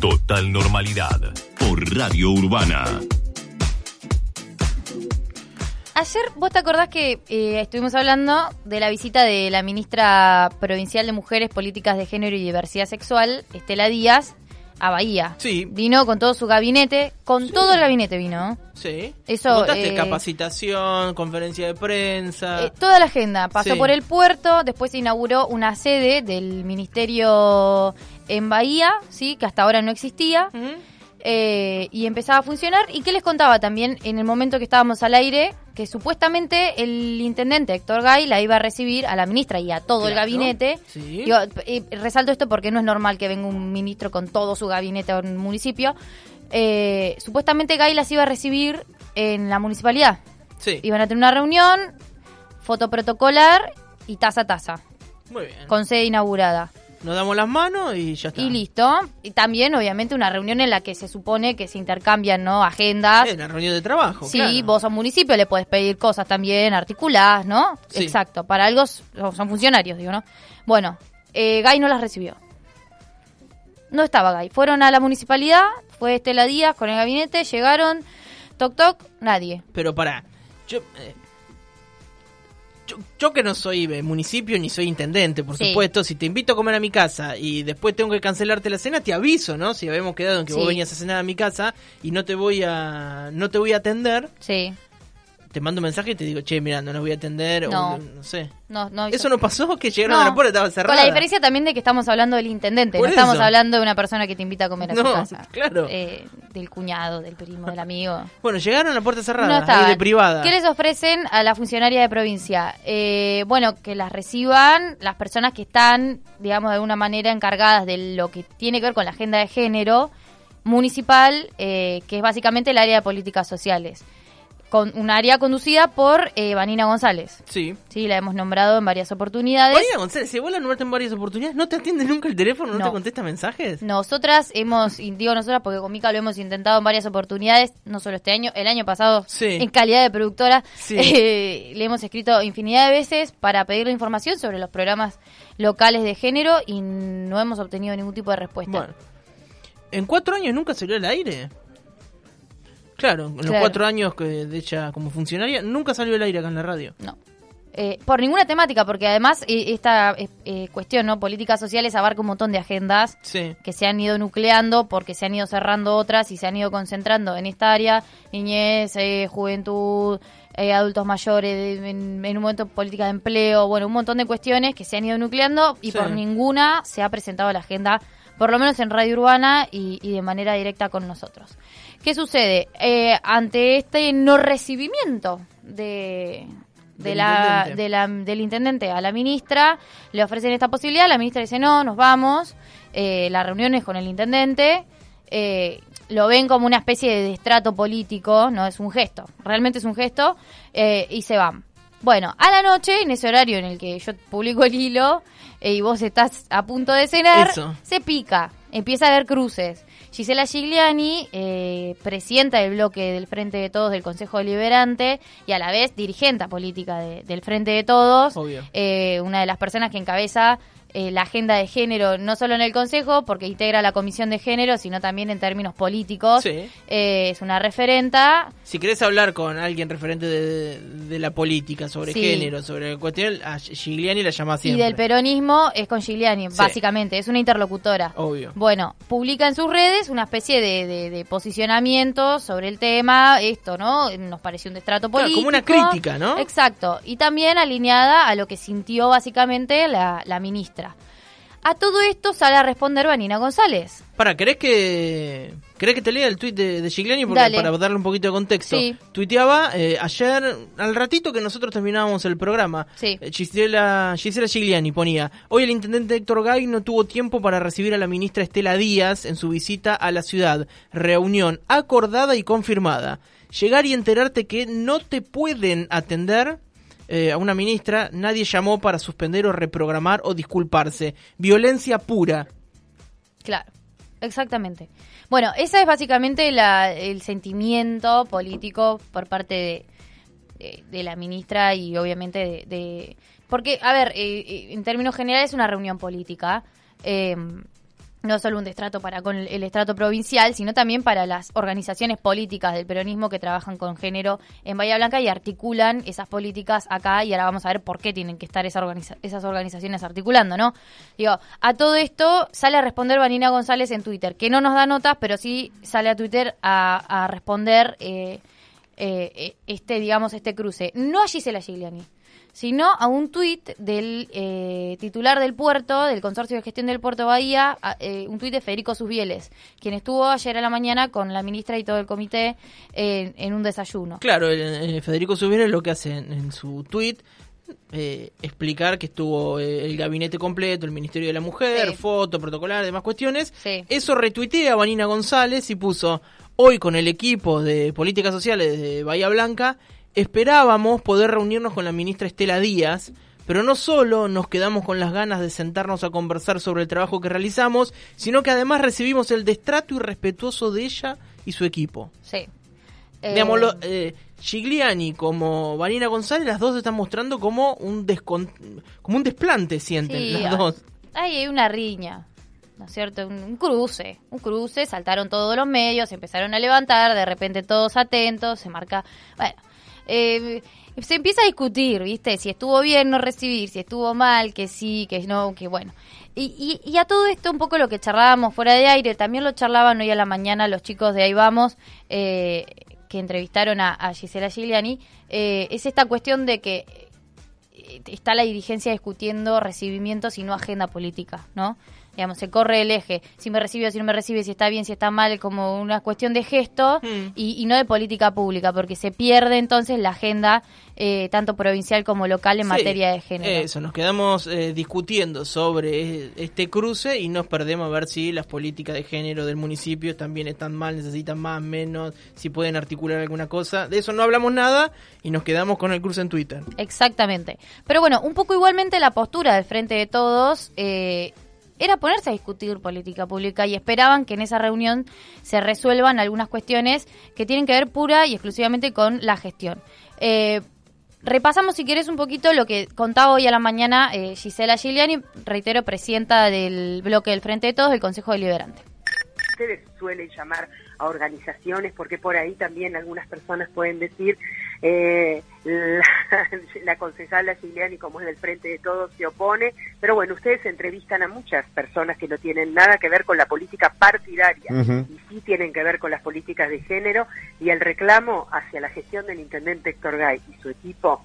Total normalidad por Radio Urbana. Ayer vos te acordás que eh, estuvimos hablando de la visita de la ministra provincial de Mujeres, Políticas de Género y Diversidad Sexual, Estela Díaz, a Bahía. Sí. Vino con todo su gabinete, con todo el gabinete vino. Sí. Eso, eh, capacitación, conferencia de prensa. Eh, toda la agenda. Pasó Sí. por el puerto, después se inauguró una sede del ministerio en Bahía, sí, que hasta ahora no existía. Eh, y empezaba a funcionar. ¿Y qué les contaba también en el momento que estábamos al aire? Que supuestamente el intendente Héctor Gay la iba a recibir a la ministra y a todo el gabinete. sí. Digo, eh, resalto esto porque no es normal que venga un ministro con todo su gabinete a un municipio. Eh, supuestamente Gay las iba a recibir en la municipalidad. Sí. Iban a tener una reunión, foto protocolar y taza a taza, Muy bien. con sede inaugurada. Nos damos las manos y ya está. Y listo. Y también, obviamente, una reunión en la que se supone que se intercambian ¿no? agendas. Es una reunión de trabajo. Sí, claro. vos a un municipio le podés pedir cosas también articuladas, ¿no? Sí. Exacto, para algo son funcionarios, digo, ¿no? Bueno, eh, Gay no las recibió. No estaba Gay. Fueron a la municipalidad, fue Estela Díaz con el gabinete, llegaron, toc toc, nadie. Pero para. Yo, eh, yo, yo que no soy eh, municipio ni soy intendente, por Sí. supuesto, si te invito a comer a mi casa y después tengo que cancelarte la cena, te aviso, ¿no? Si habíamos quedado en que Sí. vos venías a cenar a mi casa y no te voy a no te voy a atender, Sí, te mando un mensaje y te digo, che, mira, no nos voy a atender No. o no sé. no, no. ¿Eso no pasó? Que llegaron No, a la puerta, estaba cerrada. Con la diferencia también de que estamos hablando del intendente, no estamos hablando de una persona que te invita a comer a su casa. claro. Eh, del cuñado, del primo, del amigo. Bueno, llegaron a la puerta cerrada, ahí de privada. ¿Qué les ofrecen a la funcionaria de provincia? Eh, bueno, que las reciban las personas que están, digamos, de alguna manera encargadas de lo que tiene que ver con la agenda de género municipal, eh, que es básicamente el área de políticas sociales. Con un área conducida por eh, Vanina González. Sí. Sí, la hemos nombrado en varias oportunidades. Marina González, si vos la nombraste en varias oportunidades, ¿no te atiende nunca el teléfono? ¿No, No. te contesta mensajes? Nosotras hemos, y digo nosotras porque con Mica lo hemos intentado en varias oportunidades, no solo este año, el año pasado, Sí. en calidad de productora, Sí. eh, le hemos escrito infinidad de veces para pedirle información sobre los programas locales de género y no hemos obtenido ningún tipo de respuesta. Bueno. ¿En cuatro años nunca salió al aire? Claro, en los cuatro años que de ella como funcionaria, nunca salió al aire acá en la radio. No. Eh, por ninguna temática, porque además eh, esta eh, eh, cuestión, ¿no? Políticas sociales abarca un montón de agendas Sí. que se han ido nucleando porque se han ido cerrando otras y se han ido concentrando en esta área, niñez, eh, juventud, eh, adultos mayores, en, en un momento política de empleo, bueno, un montón de cuestiones que se han ido nucleando y Sí. por ninguna se ha presentado la agenda, por lo menos en Radio Urbana y, y de manera directa con nosotros. ¿Qué sucede? Eh, ante este no recibimiento de... De Del la, intendente. de la- del intendente a la ministra, le ofrecen esta posibilidad, la ministra dice no, nos vamos, eh, la reunión es con el intendente, eh, lo ven como una especie de destrato político, no es un gesto, realmente es un gesto, eh, y se van. Bueno, a la noche, en ese horario en el que yo publico el hilo eh, y vos estás a punto de cenar, Eso. se pica, empieza a haber cruces. Gisela Gigliani, eh, presidenta del bloque del Frente de Todos del Consejo Deliberante y a la vez dirigente política de- del Frente de Todos, eh, una de las personas que encabeza eh, la agenda de género, no solo en el Consejo, porque integra la Comisión de Género, sino también en términos políticos. Sí. Eh, es una referenta. Si querés hablar con alguien referente de, de la política, sobre Sí. género, sobre la cuestión, a Gigliani la llama Y siempre. del peronismo es con Gigliani, Sí. básicamente, es una interlocutora. Obvio. Bueno, publica en sus redes una especie de, de- de posicionamiento sobre el tema, esto, ¿no? Nos pareció un destrato Claro, político. como una crítica, ¿no? Exacto, y también alineada a lo que sintió básicamente la, la ministra. A todo esto sale a responder Vanina González. Para, ¿querés que querés que te lea el tuit de, de Gigliani? Porque, Dale. para darle un poquito de contexto. Sí. Tuiteaba eh, ayer, al ratito que nosotros terminábamos el programa. Sí. eh, Gisela, Gisela Gigliani ponía, hoy el intendente Héctor Gay no tuvo tiempo para recibir a la ministra Estela Díaz en su visita a la ciudad. Reunión acordada y confirmada. Llegar y enterarte que no te pueden atender eh, a una ministra, nadie llamó para suspender o reprogramar o disculparse. Violencia pura. Claro, exactamente. Bueno, ese es básicamente la- el sentimiento político por parte de, la ministra y obviamente de... de- porque, a ver, eh, eh, en términos generales es una reunión política. eh, no solo un destrato para con el estrato provincial, sino también para las organizaciones políticas del peronismo que trabajan con género en Bahía Blanca y articulan esas políticas acá y ahora vamos a ver por qué tienen que estar esas, esas organizaciones articulando, ¿no? Digo, a todo esto sale a responder Vanina González en Twitter, que no nos da notas, pero sí sale a Twitter a, responder eh, eh, este, digamos, este cruce. No a Gisela Gigliani sino a un tuit del eh, titular del puerto, del Consorcio de Gestión del Puerto Bahía, eh, un tuit de Federico Susbieles, quien estuvo ayer a la mañana con la ministra y todo el comité en un desayuno. Claro, Federico Susbieles lo que hace en, su tuit eh, explicar que estuvo el gabinete completo, el Ministerio de la Mujer, foto, protocolar, demás cuestiones. Eso retuitea a Vanina González y puso hoy con el equipo de políticas sociales de Bahía Blanca Esperábamos poder reunirnos con la ministra Estela Díaz, pero no solo nos quedamos con las ganas de sentarnos a conversar sobre el trabajo que realizamos, sino que además recibimos el destrato irrespetuoso de ella y su equipo. Sí. Digamos, eh, eh, Gigliani como Vanina González, las dos están mostrando como un, como un desplante, sienten las dos. hay una riña. ¿no es cierto? Un, cruce, un cruce, saltaron todos los medios, empezaron a levantar, de repente todos atentos, se marca, bueno, eh, se empieza a discutir, ¿viste? Si estuvo bien no recibir, si estuvo mal, que sí, que no, que bueno. Y, y, a todo esto, un poco lo que charlábamos fuera de aire, también lo charlaban hoy a la mañana los chicos de Ahí Vamos, eh, que entrevistaron a, Gisela Giuliani, eh, es esta cuestión de que eh, está la dirigencia discutiendo recibimientos y no agenda política, ¿no? Digamos, se corre el eje, si me recibe o si no me recibe, si está bien, si está mal, como una cuestión de gesto hmm. y, no de política pública, porque se pierde entonces la agenda eh, tanto provincial como local en materia de género. Eso, nos quedamos eh, discutiendo sobre este cruce y nos perdemos a ver si las políticas de género del municipio también están mal, necesitan más, menos, si pueden articular alguna cosa. De eso no hablamos nada y nos quedamos con el cruce en Twitter. Exactamente. Pero bueno, un poco igualmente la postura del Frente de Todos. Eh, era ponerse a discutir política pública y esperaban que en esa reunión se resuelvan algunas cuestiones que tienen que ver pura y exclusivamente con la gestión. Eh, repasamos, si quieres, un poquito lo que contaba hoy a la mañana eh, Gisela Giuliani, reitero, presidenta del bloque del Frente de Todos del Consejo Deliberante. Ustedes suelen llamar a organizaciones porque por ahí también algunas personas pueden decir eh, la, la concejala Giuliani, como es del Frente de Todos, se opone, pero bueno, ustedes entrevistan a muchas personas que no tienen nada que ver con la política partidaria y sí tienen que ver con las políticas de género y el reclamo hacia la gestión del intendente Héctor Gay y su equipo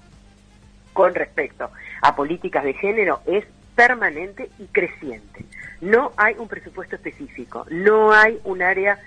con respecto a políticas de género es permanente y creciente. No hay un presupuesto específico, no hay un área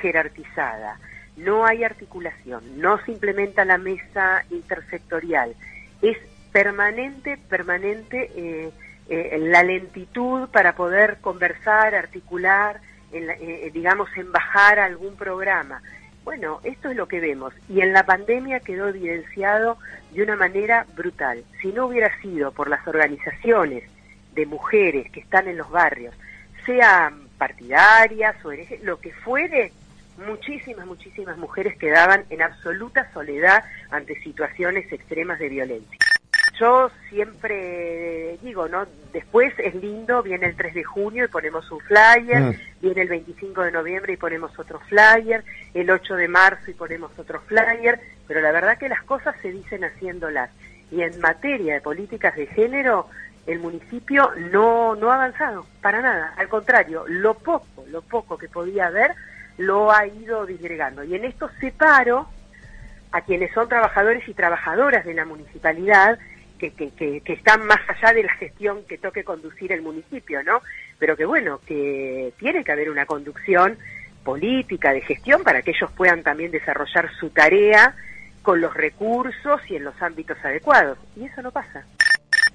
jerarquizada no hay articulación, no se implementa la mesa intersectorial, es permanente, permanente eh, eh, la lentitud para poder conversar, articular, en eh, digamos, en bajar algún programa. Bueno, esto es lo que vemos y en la pandemia quedó evidenciado de una manera brutal. Si no hubiera sido por las organizaciones de mujeres que están en los barrios, sean partidarias o lo que fuere, muchísimas, muchísimas mujeres quedaban en absoluta soledad ante situaciones extremas de violencia. Yo siempre digo, ¿no? Después es lindo, viene el 3 de junio y ponemos un flyer, mm. viene el 25 de noviembre y ponemos otro flyer, el 8 de marzo y ponemos otro flyer, pero la verdad que las cosas se dicen haciéndolas. Y en materia de políticas de género, el municipio no, no ha avanzado, para nada. Al contrario, lo poco, lo poco que podía haber, lo ha ido disgregando. Y en esto separo a quienes son trabajadores y trabajadoras de la municipalidad, que, que, que, están más allá de la gestión que toque conducir el municipio, ¿no? Pero que bueno, que tiene que haber una conducción política de gestión para que ellos puedan también desarrollar su tarea con los recursos y en los ámbitos adecuados. Y eso no pasa.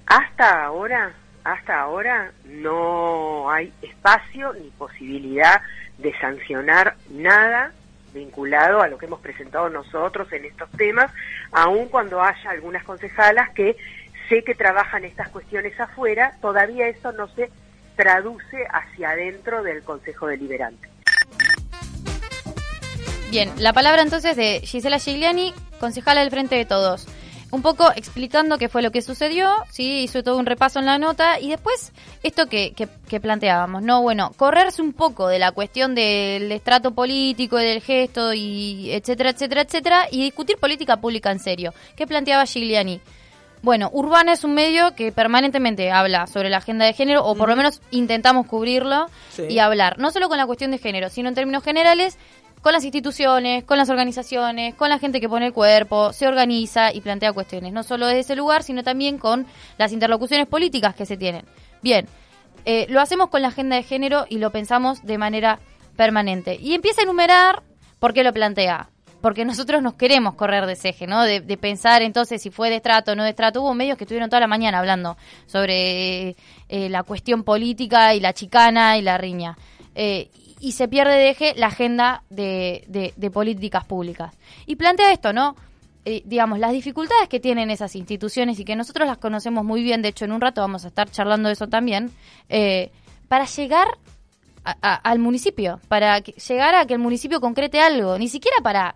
Hasta ahora, hasta ahora no hay espacio ni posibilidad de sancionar nada vinculado a lo que hemos presentado nosotros en estos temas, aun cuando haya algunas concejalas que sé que trabajan estas cuestiones afuera, todavía eso no se traduce hacia adentro del Consejo Deliberante. Bien, la palabra entonces de Gisela Gigliani, concejala del Frente de Todos. Un poco explicando qué fue lo que sucedió, sí, hizo todo un repaso en la nota y después esto que, que, planteábamos, ¿no? Bueno, correrse un poco de la cuestión del estrato político, del gesto y etcétera, etcétera, etcétera, y discutir política pública en serio. ¿Qué planteaba Giuliani? Bueno, Urbana es un medio que permanentemente habla sobre la agenda de género, o por lo menos intentamos cubrirlo y hablar, no solo con la cuestión de género, sino en términos generales, con las instituciones, con las organizaciones, con la gente que pone el cuerpo, se organiza y plantea cuestiones, no solo desde ese lugar, sino también con las interlocuciones políticas que se tienen. Bien, eh, lo hacemos con la agenda de género y lo pensamos de manera permanente. Y empieza a enumerar por qué lo plantea. Porque nosotros nos queremos correr de ese eje, ¿no? De, pensar entonces si fue de estrato o no de estrato. Hubo medios que estuvieron toda la mañana hablando sobre eh, la cuestión política y la chicana y la riña. Eh, y se pierde de eje la agenda de, de, políticas públicas. Y plantea esto, ¿no? Eh, digamos, las dificultades que tienen esas instituciones y que nosotros las conocemos muy bien, de hecho en un rato vamos a estar charlando de eso también, eh, para llegar al municipio, para llegar a que el municipio concrete algo, ni siquiera para,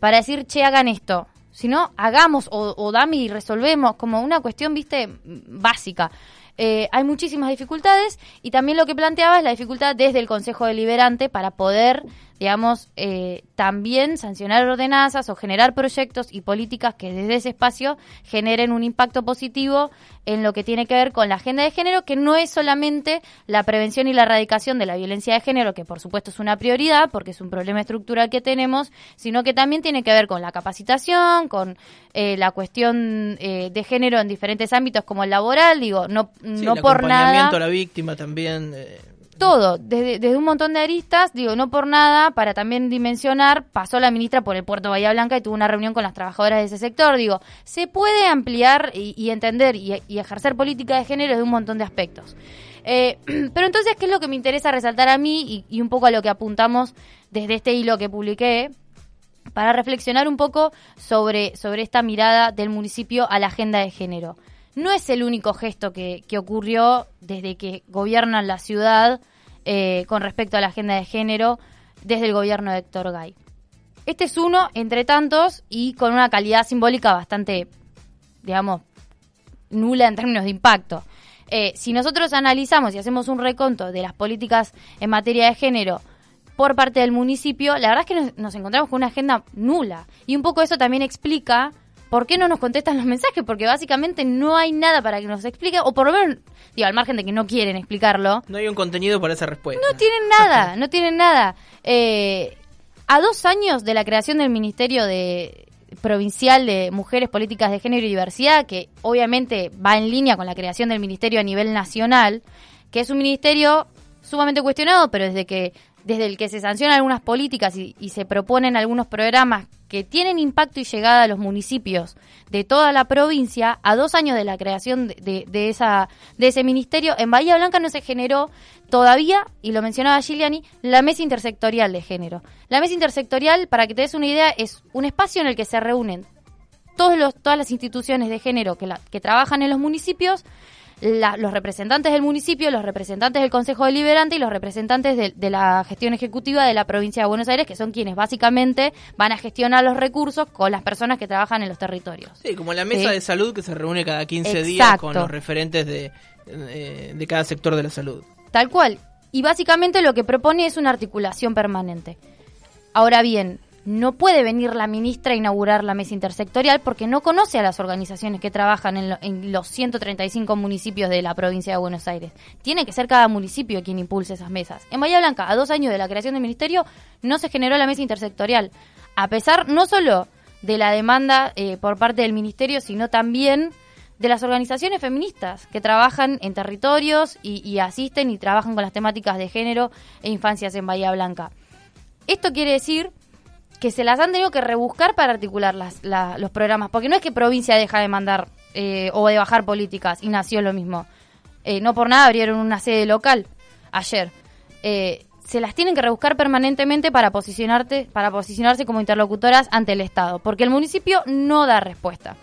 para decir, che, hagan esto, sino hagamos o, o dame y resolvemos, como una cuestión, viste, básica. Eh, hay muchísimas dificultades y también lo que planteaba es la dificultad desde el Consejo Deliberante para poder digamos, eh, también sancionar ordenanzas o generar proyectos y políticas que desde ese espacio generen un impacto positivo en lo que tiene que ver con la agenda de género, que no es solamente la prevención y la erradicación de la violencia de género, que por supuesto es una prioridad porque es un problema estructural que tenemos, sino que también tiene que ver con la capacitación, con eh, la cuestión eh, de género en diferentes ámbitos como el laboral, digo, no, no por nada. a la víctima también todo, desde, un montón de aristas, digo, no por nada, para también dimensionar, pasó la ministra por el puerto Bahía Blanca y tuvo una reunión con las trabajadoras de ese sector, digo, se puede ampliar y, entender y, ejercer política de género de un montón de aspectos. Eh, pero entonces, ¿qué es lo que me interesa resaltar a mí y, un poco a lo que apuntamos desde este hilo que publiqué? Para reflexionar un poco sobre, sobre esta mirada del municipio a la agenda de género no es el único gesto que, que, ocurrió desde que gobiernan la ciudad eh, con respecto a la agenda de género desde el gobierno de Héctor Gay. Este es uno entre tantos y con una calidad simbólica bastante, digamos, nula en términos de impacto. Eh, si nosotros analizamos y hacemos un reconto de las políticas en materia de género por parte del municipio, la verdad es que nos encontramos con una agenda nula. Y un poco eso también explica ¿por qué no nos contestan los mensajes? Porque básicamente no hay nada para que nos explique, o por lo menos, digo, al margen de que no quieren explicarlo. No hay un contenido para esa respuesta. No tienen nada, no tienen nada. Eh, a dos años de la creación del Ministerio de provincial de Mujeres, Políticas de Género y Diversidad, que obviamente va en línea con la creación del ministerio a nivel nacional, que es un ministerio sumamente cuestionado, pero desde que desde el que se sancionan algunas políticas y, se proponen algunos programas que tienen impacto y llegada a los municipios de toda la provincia, a dos años de la creación de, esa, de ese ministerio, en Bahía Blanca no se generó todavía, y lo mencionaba Giuliani, la mesa intersectorial de género. La mesa intersectorial, para que te des una idea, es un espacio en el que se reúnen todos los, todas las instituciones de género que, que trabajan en los municipios, los representantes del municipio, los representantes del Consejo Deliberante y los representantes de, la gestión ejecutiva de la provincia de Buenos Aires, que son quienes básicamente van a gestionar los recursos con las personas que trabajan en los territorios. Sí, como la mesa de salud que se reúne cada 15 días con los referentes de, de cada sector de la salud. Tal cual. Y básicamente lo que propone es una articulación permanente. Ahora bien, no puede venir la ministra a inaugurar la mesa intersectorial porque no conoce a las organizaciones que trabajan en, los 135 municipios de la provincia de Buenos Aires. Tiene que ser cada municipio quien impulse esas mesas. En Bahía Blanca, a dos años de la creación del ministerio, no se generó la mesa intersectorial. A pesar no solo de la demanda eh, por parte del ministerio, sino también de las organizaciones feministas que trabajan en territorios y, y asisten y trabajan con las temáticas de género e infancias en Bahía Blanca. Esto quiere decir que se las han tenido que rebuscar para articular las, los programas, porque no es que provincia deja de mandar eh, o de bajar políticas y nació lo mismo. Eh, no por nada abrieron una sede local ayer. Eh, se las tienen que rebuscar permanentemente para posicionarte, para posicionarse como interlocutoras ante el Estado, porque el municipio no da respuesta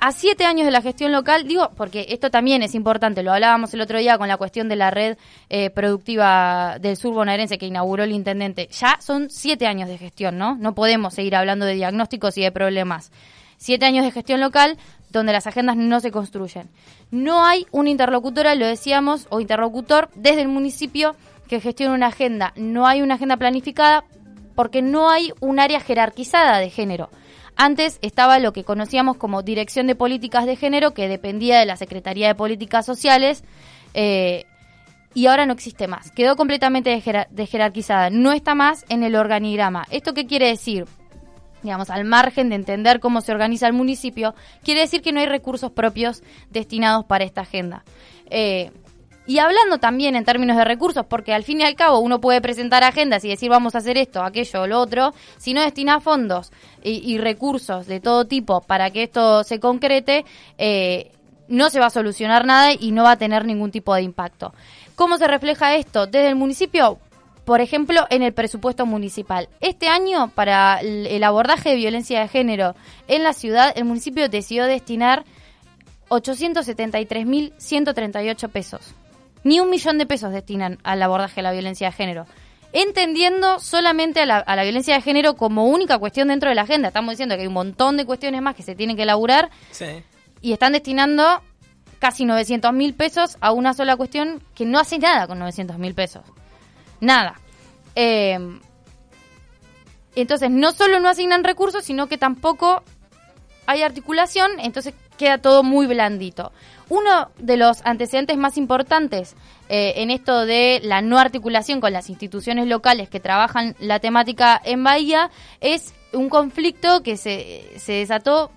a siete años de la gestión local, digo, porque esto también es importante, lo hablábamos el otro día con la cuestión de la red eh, productiva del sur bonaerense que inauguró el intendente, ya son siete años de gestión, ¿no? No podemos seguir hablando de diagnósticos y de problemas. siete años de gestión local donde las agendas no se construyen. No hay una interlocutora, lo decíamos, o interlocutor desde el municipio que gestione una agenda. No hay una agenda planificada porque no hay un área jerarquizada de género. Antes estaba lo que conocíamos como Dirección de Políticas de Género, que dependía de la Secretaría de Políticas Sociales, eh, y ahora no existe más. Quedó completamente desjerarquizada. No está más en el organigrama. ¿Esto qué quiere decir? digamos, al margen de entender cómo se organiza el municipio, quiere decir que no hay recursos propios destinados para esta agenda. Eh, y hablando también en términos de recursos, porque al fin y al cabo uno puede presentar agendas y decir vamos a hacer esto, aquello o lo otro, si no destina fondos y, recursos de todo tipo para que esto se concrete, eh, no se va a solucionar nada y no va a tener ningún tipo de impacto. ¿Cómo se refleja esto? Desde el municipio, por ejemplo, en el presupuesto municipal. Este año, para el abordaje de violencia de género en la ciudad, el municipio decidió destinar 873.138 pesos. Ni un millón de pesos destinan al abordaje de la violencia de género. Entendiendo solamente a la, a la violencia de género como única cuestión dentro de la agenda. Estamos diciendo que hay un montón de cuestiones más que se tienen que elaborar. Y están destinando casi 900 mil pesos a una sola cuestión que no hace nada con 900 mil pesos. Nada. Eh, entonces, no solo no asignan recursos, sino que tampoco hay articulación, entonces queda todo muy blandito. Uno de los antecedentes más importantes eh, en esto de la no articulación con las instituciones locales que trabajan la temática en Bahía es un conflicto que se, se desató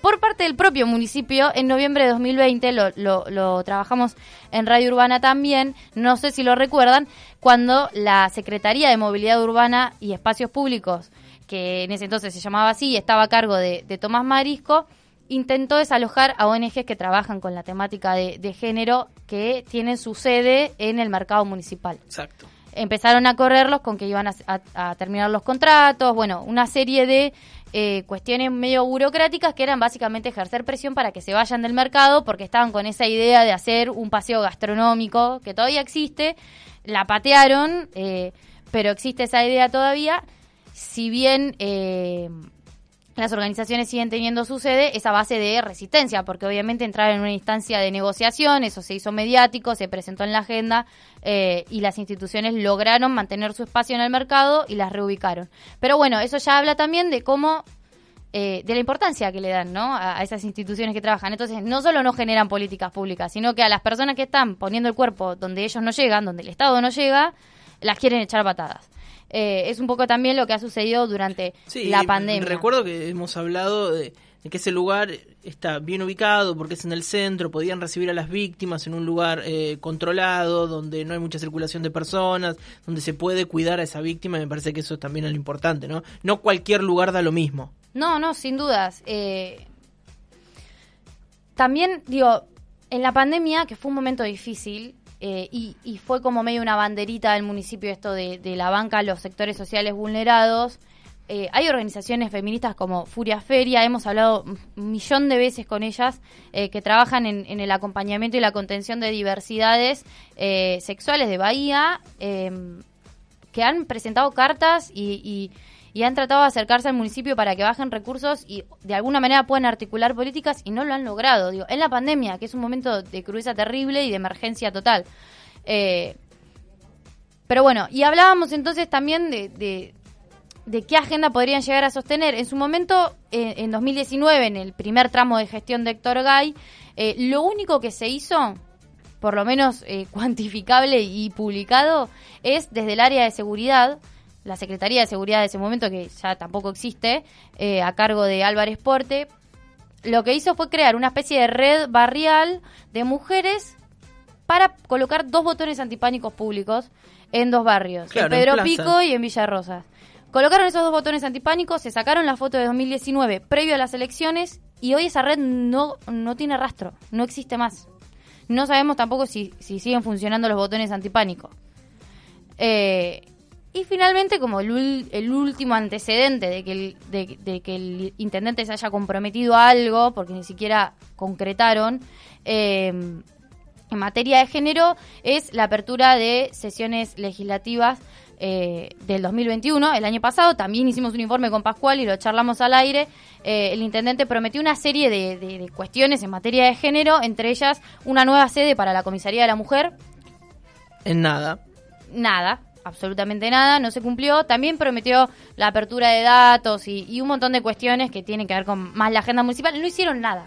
por parte del propio municipio en noviembre de 2020, lo, lo, trabajamos en Radio Urbana también, no sé si lo recuerdan, cuando la Secretaría de Movilidad Urbana y Espacios Públicos, que en ese entonces se llamaba así y estaba a cargo de, Tomás Marisco, intentó desalojar a ONGs que trabajan con la temática de, género que tienen su sede en el mercado municipal. Exacto. Empezaron a correrlos con que iban a terminar los contratos, bueno, una serie de eh, cuestiones medio burocráticas que eran básicamente ejercer presión para que se vayan del mercado porque estaban con esa idea de hacer un paseo gastronómico que todavía existe, la patearon, eh, pero existe esa idea todavía, si bien... Eh, las organizaciones siguen teniendo su sede esa base de resistencia, porque obviamente entraron en una instancia de negociación, eso se hizo mediático, se presentó en la agenda eh, y las instituciones lograron mantener su espacio en el mercado y las reubicaron. Pero bueno, eso ya habla también de cómo, eh, de la importancia que le dan ¿no? a, esas instituciones que trabajan. Entonces, no solo no generan políticas públicas, sino que a las personas que están poniendo el cuerpo donde ellos no llegan, donde el Estado no llega, las quieren echar patadas. Eh, es un poco también lo que ha sucedido durante la pandemia. Recuerdo que hemos hablado de, que ese lugar está bien ubicado porque es en el centro, podían recibir a las víctimas en un lugar eh, controlado, donde no hay mucha circulación de personas, donde se puede cuidar a esa víctima, me parece que eso también es lo importante, ¿no? No cualquier lugar da lo mismo. No, no, sin dudas. Eh, también, digo, en la pandemia, que fue un momento difícil, eh, y, fue como medio una banderita del municipio esto de, la banca los sectores sociales vulnerados. Eh, hay organizaciones feministas como Furia Feria, hemos hablado un millón de veces con ellas, eh, que trabajan en, el acompañamiento y la contención de diversidades sexuales de Bahía, que han presentado cartas y y han tratado de acercarse al municipio para que bajen recursos y de alguna manera puedan articular políticas y no lo han logrado. Digo, en la pandemia, que es un momento de crudeza terrible y de emergencia total. Eh, pero bueno, y hablábamos entonces también de, de, qué agenda podrían llegar a sostener. En su momento, en 2019, en el primer tramo de gestión de Héctor Gay, eh, lo único que se hizo por lo menos eh, cuantificable y publicado, es desde el área de seguridad la Secretaría de Seguridad de ese momento, que ya tampoco existe, eh, a cargo de Álvarez Porte, lo que hizo fue crear una especie de red barrial de mujeres para colocar dos botones antipánicos públicos en dos barrios, en Pedro Pico y en Villa Rosas. Colocaron esos dos botones antipánicos, se sacaron la foto de 2019 previo a las elecciones y hoy esa red no, no tiene rastro, no existe más. No sabemos tampoco si, si siguen funcionando los botones antipánicos. Eh, y finalmente, como el, el último antecedente de que el, de, que el intendente se haya comprometido a algo, porque ni siquiera concretaron, em, en materia de género, es la apertura de sesiones legislativas eh, del 2021, el año pasado. También hicimos un informe con Pascual y lo charlamos al aire. Eh, el intendente prometió una serie de, de cuestiones en materia de género, entre ellas una nueva sede para la Comisaría de la Mujer. En nada. Nada absolutamente nada, no se cumplió. También prometió la apertura de datos y, un montón de cuestiones que tienen que ver con más la agenda municipal. No hicieron nada.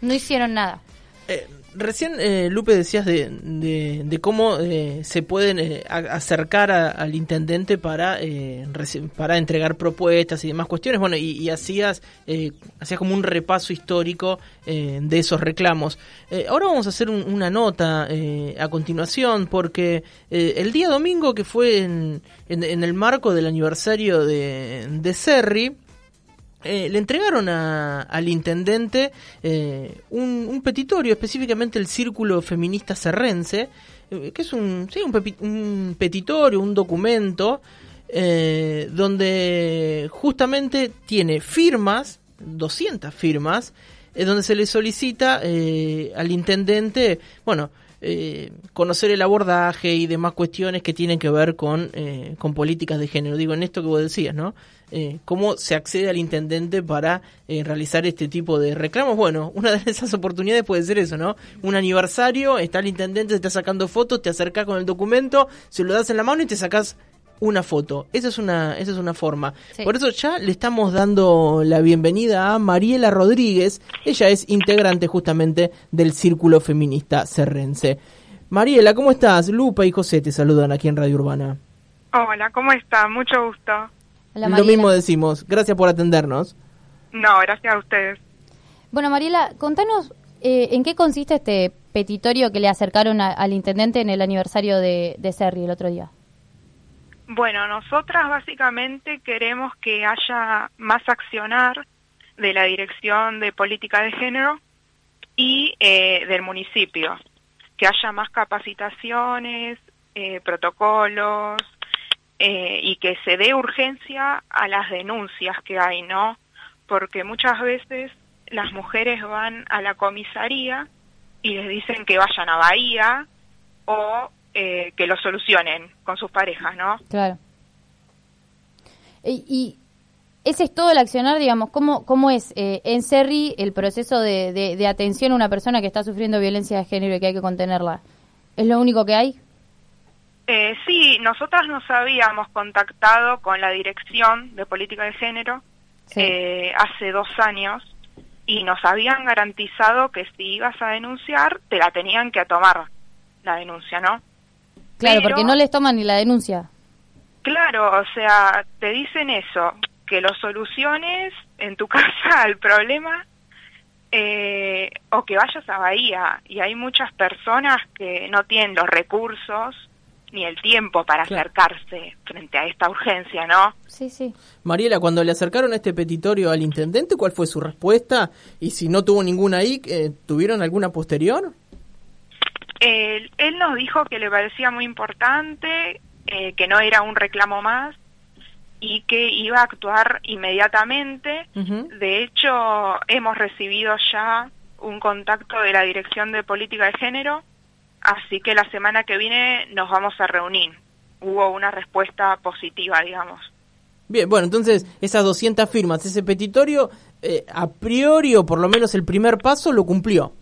No hicieron nada. Eh, Recién, eh, Lupe, decías de, de, cómo eh, se pueden eh, acercar al intendente para, para entregar propuestas y demás cuestiones. Bueno, y, hacías, hacías como un repaso histórico de esos reclamos. ahora vamos a hacer una nota a continuación, porque el día domingo, que fue en, en, el marco del aniversario de, de eh, le entregaron al intendente eh, un, petitorio, específicamente el Círculo Feminista Serrense, eh, que es un, sí, un, petitorio, un documento, donde justamente tiene firmas, 200 firmas, donde se le solicita al intendente, bueno, conocer el abordaje y demás cuestiones que tienen que ver con, con políticas de género. Digo, en esto que vos decías, ¿no? Eh, cómo se accede al intendente para eh, realizar este tipo de reclamos. Bueno, una de esas oportunidades puede ser eso, ¿no? Un aniversario, está el intendente, se está sacando fotos, te acercas con el documento, se lo das en la mano y te sacas una foto. Esa es una, esa es una forma. Por eso ya le estamos dando la bienvenida a Mariela Rodríguez. Ella es integrante justamente del Círculo Feminista Cerrense. Mariela, ¿cómo estás? Lupa y José te saludan aquí en Radio Urbana. Hola, ¿cómo estás? Mucho gusto. Lo mismo decimos. Gracias por atendernos. No, gracias a ustedes. Bueno, Mariela, contanos eh, en qué consiste este petitorio que le acercaron al intendente en el aniversario de, de Serri el otro día. Bueno, nosotras básicamente queremos que haya más accionar de la Dirección de Política de Género y eh, del municipio, que haya más capacitaciones, eh, protocolos, eh, y que se dé urgencia a las denuncias que hay, ¿no? Porque muchas veces las mujeres van a la comisaría y les dicen que vayan a Bahía o eh, que lo solucionen con sus parejas, ¿no? Claro. Y, ese es todo el accionar, digamos, ¿cómo, cómo es eh, en Serri el proceso de, de, atención a una persona que está sufriendo violencia de género y que hay que contenerla? ¿Es lo único que hay? Eh, sí, nosotras nos habíamos contactado con la Dirección de Política de Género eh, hace dos años y nos habían garantizado que si ibas a denunciar, te la tenían que tomar la denuncia, ¿no? Claro, porque no les toman ni la denuncia. Claro, o sea, te dicen eso, que lo soluciones en tu casa al problema eh, o que vayas a Bahía. Y hay muchas personas que no tienen los recursos ni el tiempo para acercarse frente a esta urgencia, ¿no? Sí, sí. Mariela, cuando le acercaron este petitorio al intendente, ¿cuál fue su respuesta? Y si no tuvo ninguna ahí, eh, ¿tuvieron alguna posterior? Él nos dijo que le parecía muy importante, eh, que no era un reclamo más y que iba a actuar inmediatamente. De hecho, hemos recibido ya un contacto de la Dirección de Política de Género Así que la semana que viene nos vamos a reunir. Hubo una respuesta positiva, digamos. Bien, bueno, entonces esas 200 firmas, ese petitorio, eh, a priori o por lo menos el primer paso lo cumplió.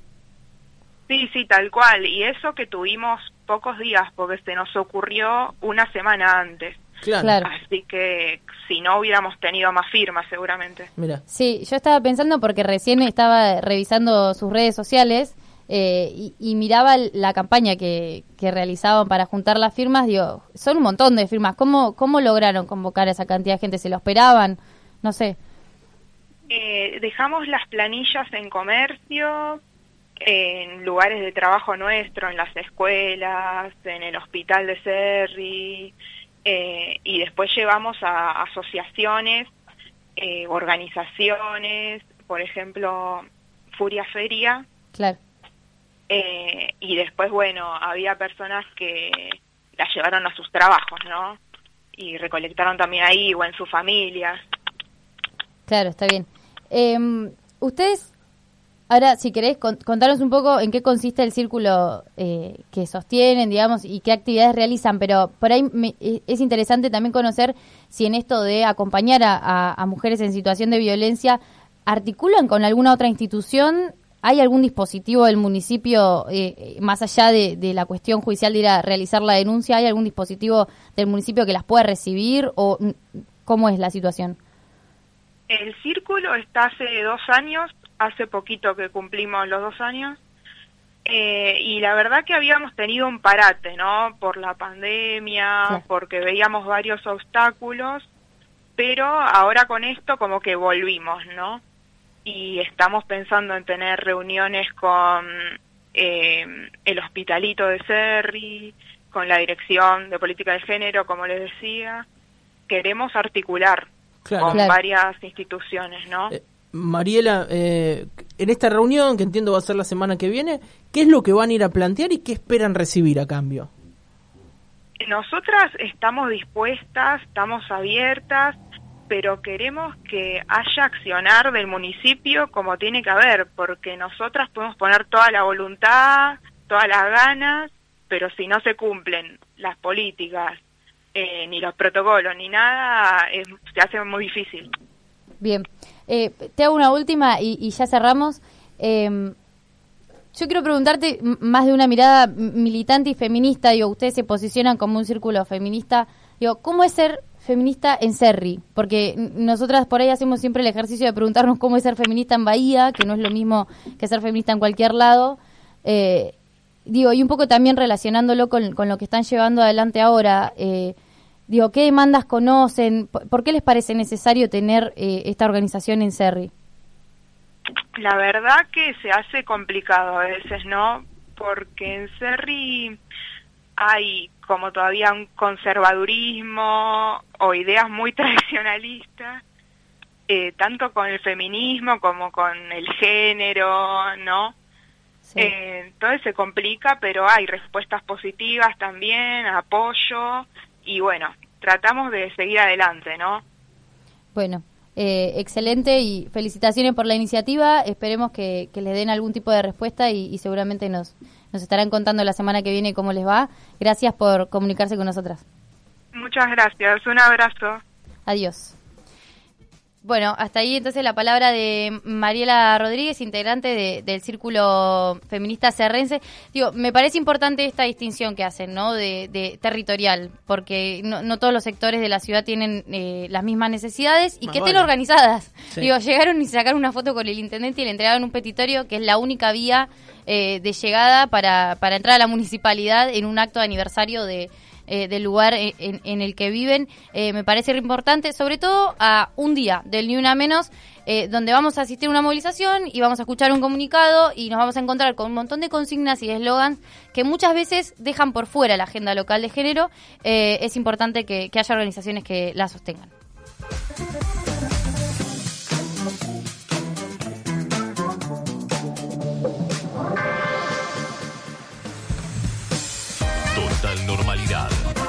Sí, sí, tal cual. Y eso que tuvimos pocos días porque se nos ocurrió una semana antes. Claro. Así que si no hubiéramos tenido más firmas seguramente. Mira. Sí, yo estaba pensando porque recién estaba revisando sus redes sociales eh, y, miraba la campaña que, realizaban para juntar las firmas, digo, son un montón de firmas. ¿Cómo, cómo lograron convocar a esa cantidad de gente? ¿Se lo esperaban? No sé. Eh, dejamos las planillas en comercio, en lugares de trabajo nuestro, en las escuelas, en el hospital de Serri, eh, y después llevamos a asociaciones, organizaciones, por ejemplo, Furia Feria. Claro eh, y después, bueno, había personas que las llevaron a sus trabajos, ¿no? Y recolectaron también ahí o en sus familias. Claro, está bien. Eh, ¿Ustedes Ahora, si querés, contaros un poco en qué consiste el círculo eh, que sostienen, digamos, y qué actividades realizan, pero por ahí e, es interesante también conocer si en esto de acompañar a, mujeres en situación de violencia, articulan con alguna otra institución, ¿hay algún dispositivo del municipio, eh, más allá de, de, la cuestión judicial de ir a realizar la denuncia, ¿hay algún dispositivo del municipio que las pueda recibir o cómo es la situación? El círculo está hace dos años hace poquito que cumplimos los dos años. Eh, y la verdad que habíamos tenido un parate, ¿no? Por la pandemia, porque veíamos varios obstáculos, pero ahora con esto como que volvimos, ¿no? Y estamos pensando en tener reuniones con eh, el hospitalito de Serri, con la dirección de política de género, como les decía. Queremos articular con varias instituciones, ¿no? Eh, Mariela, eh, en esta reunión, que entiendo va a ser la semana que viene, ¿qué es lo que van a ir a plantear y qué esperan recibir a cambio? Nosotras estamos dispuestas, estamos abiertas, pero queremos que haya accionar del municipio como tiene que haber, porque nosotras podemos poner toda la voluntad, todas las ganas, pero si no se cumplen las políticas, eh, ni los protocolos, ni nada, se hace muy difícil. Bien. Eh, te hago una última y, ya cerramos. Em, yo quiero preguntarte, más de una mirada militante y feminista, digo, ustedes se posicionan como un círculo feminista, digo, ¿cómo es ser feminista en Serri? Porque nosotras por ahí hacemos siempre el ejercicio de preguntarnos cómo es ser feminista en Bahía, que no es lo mismo que ser feminista en cualquier lado. Eh, digo, y un poco también relacionándolo con, con, lo que están llevando adelante ahora. Eh, Digo, ¿qué demandas conocen? ¿Por qué les parece necesario tener eh, esta organización en Cerri? La verdad que se hace complicado a veces, ¿no? Porque en Cerri hay como todavía un conservadurismo o ideas muy tradicionalistas, eh, tanto con el feminismo como con el género, ¿no? Eh, entonces se complica, pero hay respuestas positivas también, apoyo, y bueno, tratamos de seguir adelante, ¿no? Bueno, eh, excelente y felicitaciones por la iniciativa. Esperemos que, les den algún tipo de respuesta y, y, seguramente nos, nos estarán contando la semana que viene cómo les va. Gracias por comunicarse con nosotras. Muchas gracias. Un abrazo. Adiós. Bueno, hasta ahí entonces la palabra de Mariela Rodríguez, integrante del Círculo Feminista Cerrense. Digo, me parece importante esta distinción que hacen, ¿no? De, territorial, porque no, todos los sectores de la ciudad tienen eh, las mismas necesidades y que estén organizadas. Digo, llegaron y sacaron una foto con el intendente y le entregaron un petitorio que es la única vía eh, de llegada para, para entrar a la municipalidad en un acto de aniversario de eh, del lugar en, el que viven, eh, me parece importante, sobre todo a un día del Ni Una Menos, eh, donde vamos a asistir a una movilización y vamos a escuchar un comunicado y nos vamos a encontrar con un montón de consignas y eslogans que muchas veces dejan por fuera la agenda local de género. es importante que haya organizaciones que la sostengan.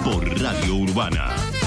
Por Radio Urbana.